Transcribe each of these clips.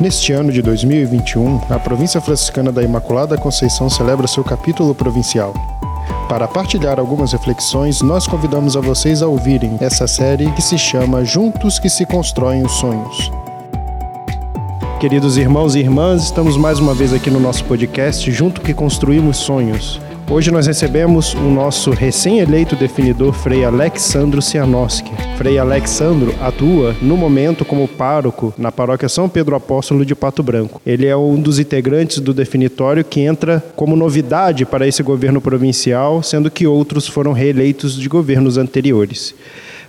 Neste ano de 2021, a província franciscana da Imaculada Conceição celebra seu capítulo provincial. Para partilhar algumas reflexões, nós convidamos a vocês a ouvirem essa série que se chama Juntos que se constroem os sonhos. Queridos irmãos e irmãs, estamos mais uma vez aqui no nosso podcast Junto que construímos sonhos. Hoje nós recebemos o nosso recém-eleito definidor Frei Alexandro Cianoski. Frei Alexandro atua no momento como pároco na paróquia São Pedro Apóstolo de Pato Branco. Ele é um dos integrantes do definitório que entra como novidade para esse governo provincial, sendo que outros foram reeleitos de governos anteriores.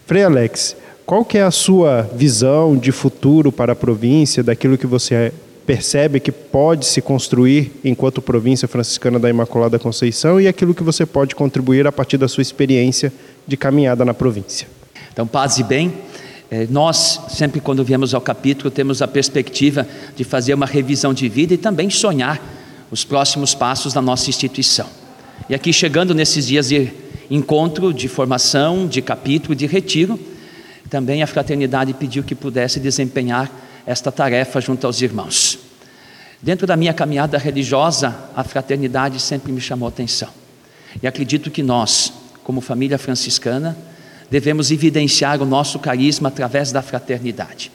Frei Alex, qual que é a sua visão de futuro para a província, daquilo que você percebe que pode se construir enquanto província franciscana da Imaculada Conceição e aquilo que você pode contribuir a partir da sua experiência de caminhada na província. Então, paz e bem. É, nós, sempre quando viemos ao capítulo, temos a perspectiva de fazer uma revisão de vida e também sonhar os próximos passos da nossa instituição. E aqui, chegando nesses dias de encontro, de formação, de capítulo, de retiro, também a fraternidade pediu que pudesse desempenhar esta tarefa junto aos irmãos. Dentro da minha caminhada religiosa, a fraternidade sempre me chamou atenção. E acredito que nós, como família franciscana, devemos evidenciar o nosso carisma através da fraternidade.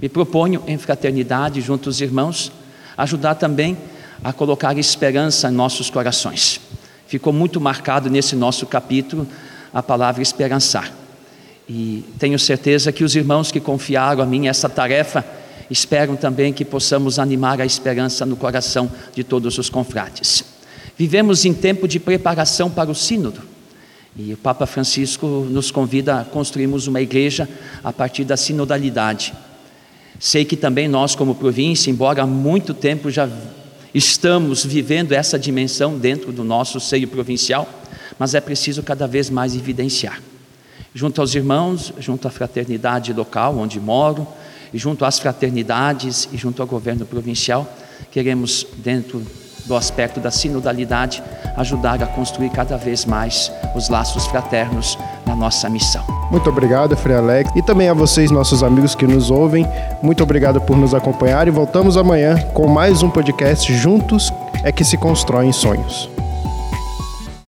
Me proponho, em fraternidade, junto aos irmãos, ajudar também a colocar esperança em nossos corações. Ficou muito marcado nesse nosso capítulo a palavra esperançar. E tenho certeza que os irmãos que confiaram a mim essa tarefa esperam também que possamos animar a esperança no coração de todos os confrades. Vivemos em tempo de preparação para o Sínodo. E o Papa Francisco nos convida a construirmos uma igreja a partir da sinodalidade. Sei que também nós, como província, embora há muito tempo já estamos vivendo essa dimensão dentro do nosso seio provincial, mas é preciso cada vez mais evidenciar. Junto aos irmãos, junto à fraternidade local onde moro, e junto às fraternidades e junto ao governo provincial, queremos, dentro do aspecto da sinodalidade, ajudar a construir cada vez mais os laços fraternos na nossa missão. Muito obrigado, Frei Alex, e também a vocês, nossos amigos que nos ouvem. Muito obrigado por nos acompanhar e voltamos amanhã com mais um podcast Juntos é que se constroem sonhos.